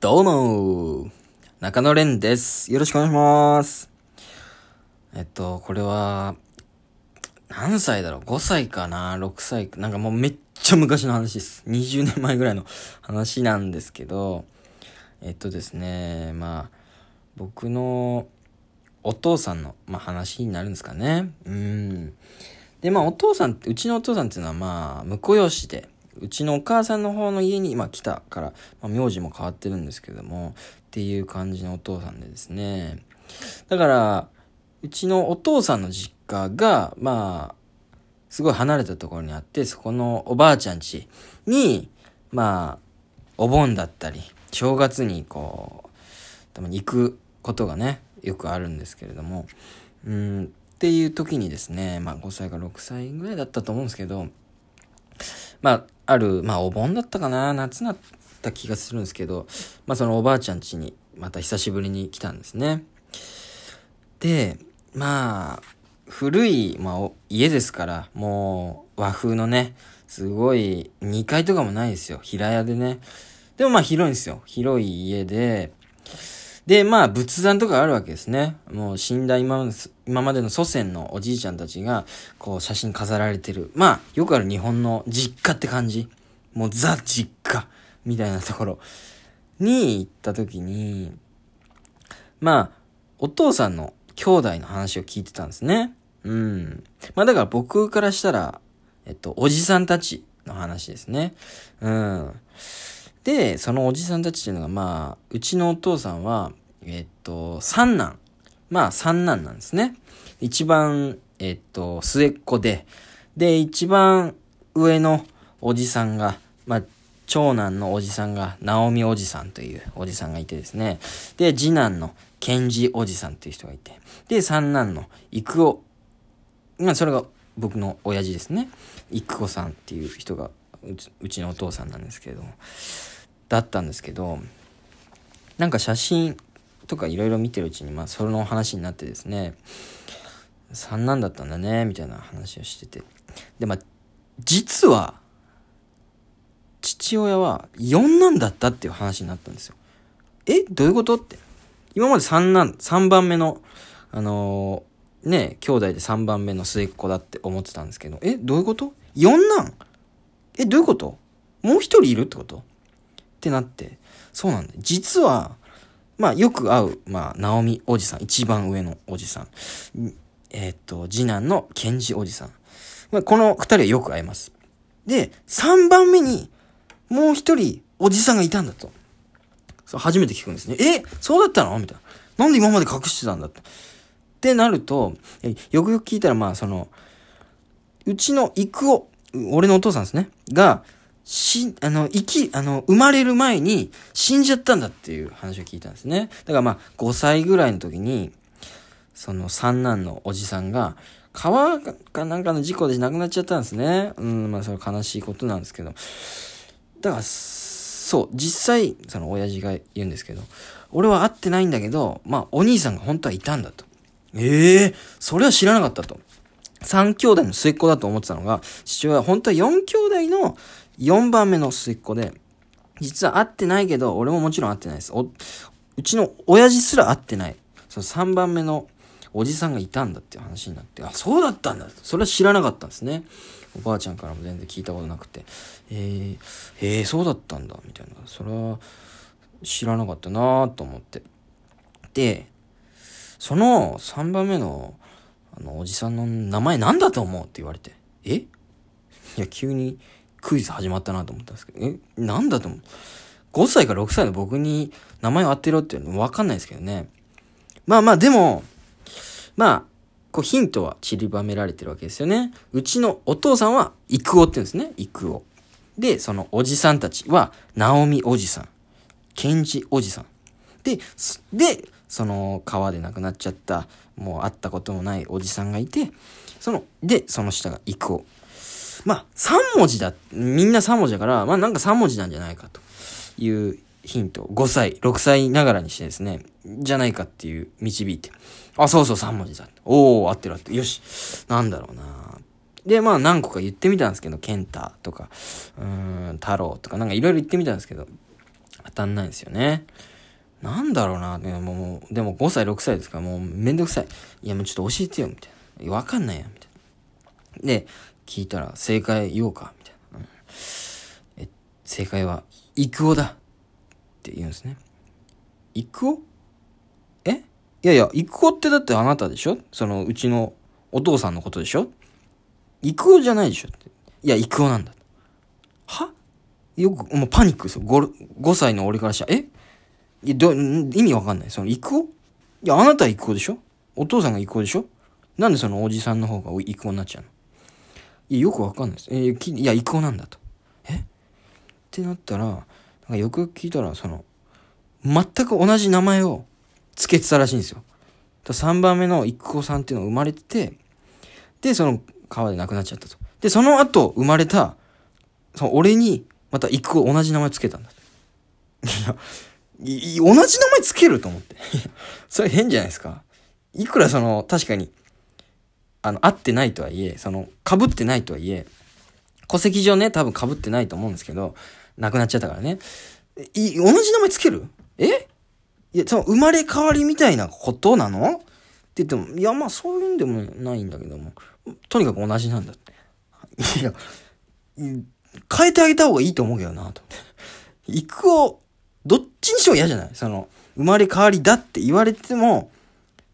どうも中野蓮です。よろしくお願いします。えっと、これは、何歳だろう ?5 歳かな ?6 歳か？なんかもうめっちゃ昔の話です。20年前ぐらいの話なんですけど、えっとですね、まあ、僕のお父さんの、まあ、話になるんですかね。うん。で、まあ、お父さん、うちのお父さんっていうのは、まあ、婿養子で、うちのお母さんの方の家に、まあ、来たから、まあ、名字も変わってるんですけども、っていう感じのお父さんでですね。だから、うちのお父さんの実家が、まあ、すごい離れたところにあって、そこのおばあちゃん家に、まあ、お盆だったり、正月にこう、たまに行くことがね、よくあるんですけれども、うん、っていう時にですね、まあ5歳か6歳ぐらいだったと思うんですけど、まあ、ある、まあお盆だったかな、夏だった気がするんですけど、まあそのおばあちゃん家にまた久しぶりに来たんですね。で、まあ、古い、まあ、家ですから、もう和風のね、すごい2階とかもないですよ。平屋でね。でもまあ広いんですよ。広い家で、で、まあ、仏壇とかあるわけですね。もう死んだ今までの祖先のおじいちゃんたちが、こう、写真飾られてる。まあ、よくある日本の実家って感じ。もうザ実家みたいなところに行った時に、まあ、お父さんの兄弟の話を聞いてたんですね。うん。まあ、だから僕からしたら、えっと、おじさんたちの話ですね。うん。で、そのおじさんたちっていうのが、まあ、うちのお父さんは、えっと、三男。まあ、三男なんですね。一番、えっと、末っ子で、で、一番上のおじさんが、まあ、長男のおじさんが、直美おじさんというおじさんがいてですね。で、次男の健二おじさんっていう人がいて。で、三男の育夫。まあ、それが僕の親父ですね。育夫さんっていう人がうち、うちのお父さんなんですけど。だったんですけど、なんか写真とかいろいろ見てるうちに、まあ、その話になってですね、三男だったんだね、みたいな話をしてて。で、まあ、実は、父親は四男だったっていう話になったんですよ。えどういうことって。今まで三男、三番目の、あのーね、兄弟で三番目の末っ子だって思ってたんですけど、えどういうこと？四男？えどういうこと？もう一人いるってこと？ってなって、そうなんだ。実は、まあよく会う、まあ、直美おじさん、一番上のおじさん。えーっと、次男の健二おじさん。まあ、この二人はよく会います。で、三番目に、もう一人、おじさんがいたんだと。そう初めて聞くんですね。えそうだったの？みたいな。なんで今まで隠してたんだと。ってなると、よくよく聞いたら、まあ、その、うちの育夫、俺のお父さんですね。が、し、あの、生き、あの、生まれる前に死んじゃったんだっていう話を聞いたんですね。だからまあ、5歳ぐらいの時に、その三男のおじさんが、川かなんかの事故で亡くなっちゃったんですね。うん、まあ、それ悲しいことなんですけど。だから、そう、実際、その親父が言うんですけど、俺は会ってないんだけど、まあ、お兄さんが本当はいたんだと。ええそれは知らなかったと。三兄弟の末っ子だと思ってたのが、父親は本当は四兄弟の4番目の末っ子で、実は会ってないけど、俺ももちろん会ってないです。お、うちの親父すら会ってない。その3番目のおじさんがいたんだっていう話になって、あ、そうだったんだ。それは知らなかったんですね。おばあちゃんからも全然聞いたことなくて。えー、えー、そうだったんだ。みたいな。それは知らなかったなと思って。で、その3番目の、あの、おじさんの名前なんだと思うって言われて。え？いや、急にクイズ始まったなと思ったんですけど、え、なんだと思う ?5 歳か6歳の僕に名前を当てろっていうのわかんないですけどね。まあまあ、でも、まあ、こうヒントは散りばめられてるわけですよね。うちのお父さんは、育夫って言うんですね。育夫。で、そのおじさんたちは、直美おじさん、健二おじさん。で、で、その川で亡くなっちゃった、もう会ったこともないおじさんがいて、その、で、その下が育夫。まあ、3文字だ、みんな3文字だから、まあなんか3文字なんじゃないかというヒント。5歳、6歳ながらにしてですね、じゃないかっていう導いて。あ、そうそう3文字だ。おー、合ってる合ってる。よし。なんだろうなで、まあ何個か言ってみたんですけど、ケンタとか、うーん、太郎とかなんかいろいろ言ってみたんですけど、当たんないんですよね。なんだろうな。でももう、でも5歳、6歳ですから、もうめんどくさい。いや、もうちょっと教えてよ、みたいな。わかんないや、みたいな。で、聞いたら、正解言おうか、みたいな。うん、え、正解は、イクオだ。って言うんですね。イクオ？え？いやいや、イクオってだってあなたでしょ？その、うちのお父さんのことでしょ？イクオじゃないでしょって。いや、イクオなんだ。は？よく、もうパニックですよ。5, 5歳の俺からしたら、え？いや、ど、意味わかんない。その、イクオ？いや、あなたはイクオでしょ？お父さんがイクオでしょ？なんでそのおじさんの方がイクオになっちゃうの、よくわかんないです。えー、いや、イクオなんだと。え？ってなったら、なんかよく聞いたら、その、全く同じ名前を付けてたらしいんですよ。3番目のイクオさんっていうのが生まれてて、で、その川で亡くなっちゃったと。で、その後生まれた、その俺に、またイクオ同じ名前つけたんだ。いや、い、同じ名前つけると思って。それ変じゃないですか。いくらその、確かに、あの、合ってないとはいえ、その、被ってないとはいえ、戸籍上ね、多分被ってないと思うんですけど、亡くなっちゃったからね。い、同じ名前つける？え？いや、その、生まれ変わりみたいなことなの？って言っても、いや、まあ、そういうんでもないんだけども、とにかく同じなんだって。いや、変えてあげた方がいいと思うけどな、と。行くをどっちにしても嫌じゃない？その、生まれ変わりだって言われても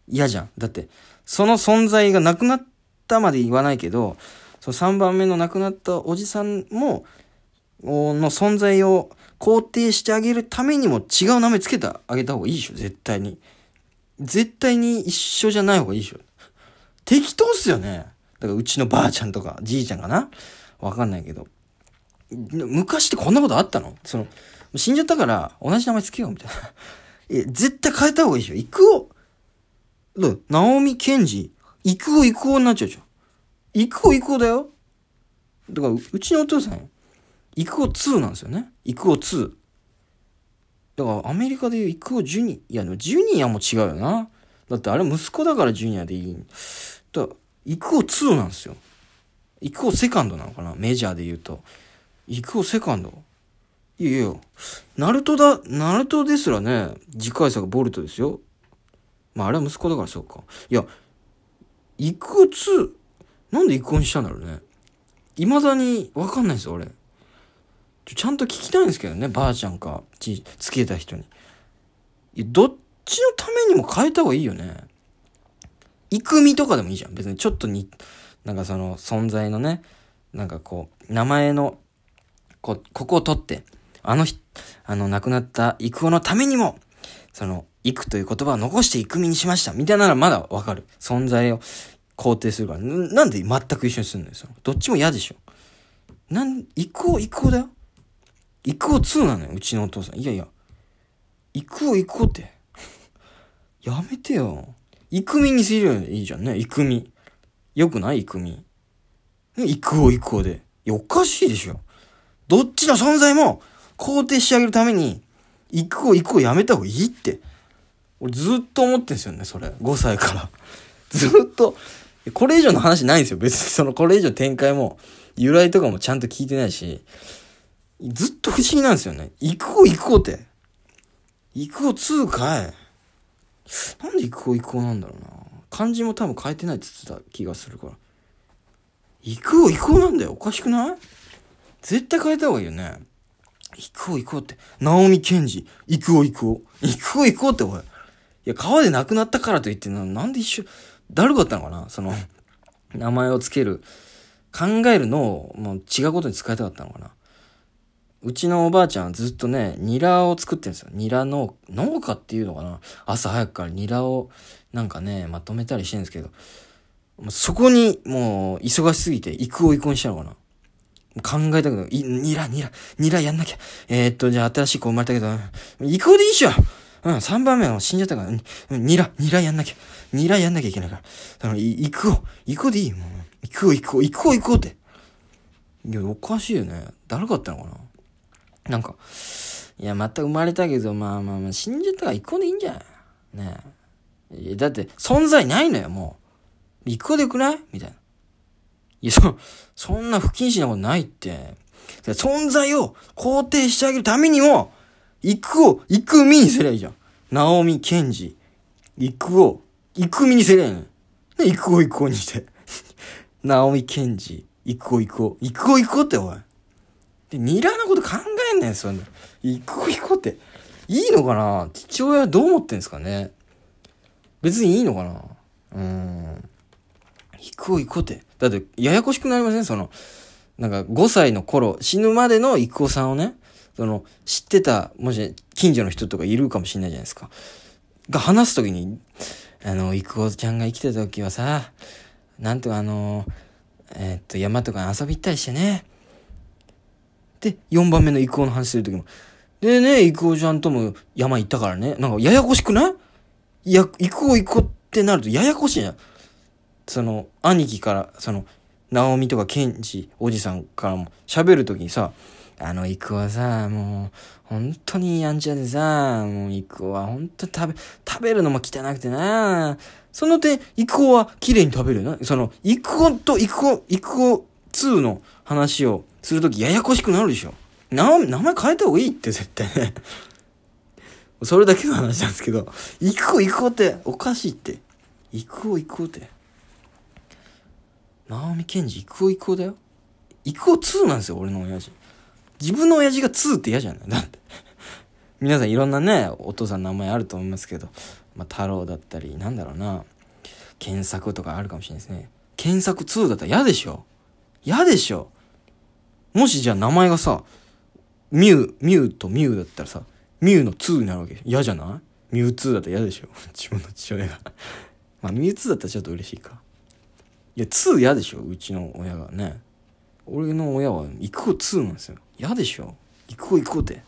嫌じゃん。だって、その存在がなくなったまで言わないけど、その3番目の亡くなったおじさんも、の存在を肯定してあげるためにも違う名前つけてあげた方がいいでしょ、絶対に。絶対に一緒じゃない方がいいでしょ。適当っすよね。だからうちのばあちゃんとかじいちゃんかなわかんないけど。昔ってこんなことあったの？その、死んじゃったから同じ名前つけようみたいな。え、絶対変えた方がいいでしょ。イクオ。どうナオミ・ケンジ、イクオイクオになっちゃうじゃん。イクオイクオだよ。だから、うちのお父さん、イクオ2なんですよね。イクオ2。だから、アメリカでいうイクオジュニ、いや、でもジュニアも違うよな。だってあれ息子だからジュニアでいい。だから、イクオ2なんですよ。イクオセカンドなのかなメジャーで言うと。イクオセカンド。いやいや、ナルトだ、ナルトですらね、次回作ボルトですよ。まああれは息子だからそうか。いや、いくつ、なんでイコにしたんだろうね。未だにわかんないですよ、俺。ちゃんと聞きたいんですけどね、ばあちゃんか、ち、つけた人に。いや、どっちのためにも変えた方がいいよね。いくみとかでもいいじゃん。別にちょっとに、なんかその存在のね、なんかこう、名前の、こ、ここを取って、あの日、あの、亡くなった幾夫のためにも、その、幾という言葉を残して幾みにしました。みたいならまだわかる。存在を肯定するから。なんで全く一緒にするのよ。そのどっちも嫌でしょ。なん、幾夫、幾夫だよ。幾夫2なのよ。うちのお父さん。いやいや。幾夫、幾夫って。やめてよ。幾みにするよいいじゃんね。幾み。よくない？幾み。幾夫、幾夫で。いや、おかしいでしょ。どっちの存在も、肯定してあげるために、行くを行くをやめた方がいいって。俺ずっと思ってんすよね、それ。5歳から。ずっと、これ以上の話ないんですよ。別にそのこれ以上展開も、由来とかもちゃんと聞いてないし、ずっと不思議なんですよね。行くを行こうって。行くを2かい。なんで行くを行こうなんだろうな。漢字も多分変えてないって言ってた気がするから。行くを行こうなんだよ。おかしくない？絶対変えた方がいいよね。行こう行こうって。ナオミケンジ、行こう行こう。行こう行こうっておい。いや、川で亡くなったからといってな、なんで一緒、だるかったのかな？その、名前をつける、考えるのを、もう違うことに使いたかったのかな？うちのおばあちゃんずっとね、ニラを作ってるんですよ。ニラ農、農家っていうのかな？朝早くからニラをなんかね、まとめたりしてるんですけど、そこにもう忙しすぎて、行くを行くにしたのかな？考えたけど、い、ニラ、ニラ、ニラやんなきゃ。えー、っと、じゃあ新しい子生まれたけど、行こうでいいっしょうん、3番目は死んじゃったから、ニラ、ニラやんなきゃ。ニラやんなきゃいけないから。だから、行くを、行こうでいいもう。行くを、行くを、行こう、行こうって。いや、おかしいよね。だるかったのかななんか、いや、また生まれたけど、まあまあまあ、死んじゃったから行こうでいいんじゃん。ねえ。だって、存在ないのよ、もう。行こうでよくない？みたいな。いや、そ、そんな不謹慎なことないって。存在を肯定してあげるためにも、行くを、行くみにせりゃいいじゃん。ナオミ、ケンジ、行くを、行くみにせりゃいいの。ね、行くを行くをにして。ナオミ、ケンジ、行くを行くを。行くを行くをっておい。で、ニラなこと考えんねん、そんな。行くを行くをって。いいのかな？父親はどう思ってんすかね？別にいいのかな？うん。行くを行こうって。だって、ややこしくなりません？その、なんか5歳の頃、死ぬまでの育夫さんをね、その、知ってた、もし、近所の人とかいるかもしれないじゃないですか。が話すときに、あの、育夫ちゃんが生きてた時はさ、なんとかあの、えー、っと、山とか遊び行ったりしてね。で、4番目の育夫の話するときも、でね、育夫ちゃんとも山行ったからね。なんかややこしくない？いや、行こう行こうってなるとややこしいじゃん。その、兄貴から、その、直美とかケンジおじさんからも喋るときにさ、あの、イクはさ、もう、本当にやんちゃでさ、もう、イクは本当に食べ、食べるのも汚くてなその点、イクは綺麗に食べるよな。その、イクオとイクオ、イクオ2の話をするときややこしくなるでしょ。な、名前変えた方がいいって絶対ね。それだけの話なんですけど、イクオイクオっておかしいって。イクオイクオって。直美健二、イクオイクオだよ。イクオ2なんですよ、俺の親父。自分の親父が2って嫌じゃない？だって。皆さんいろんなね、お父さんの名前あると思いますけど、まあ、太郎だったり、なんだろうな、検索とかあるかもしれないですね。検索2だったら嫌でしょ嫌でしょもしじゃあ名前がさ、ミュウ、ミュウとミュウだったらさ、ミュウの2になるわけ。嫌じゃない？ミュウ2だったら嫌でしょ 自分の父親がまあ、ミュウ2だったらちょっと嬉しいか。いや、2嫌でしょうちの親がね。俺の親は、行こう2なんですよ。嫌でしょ行こう行こうって。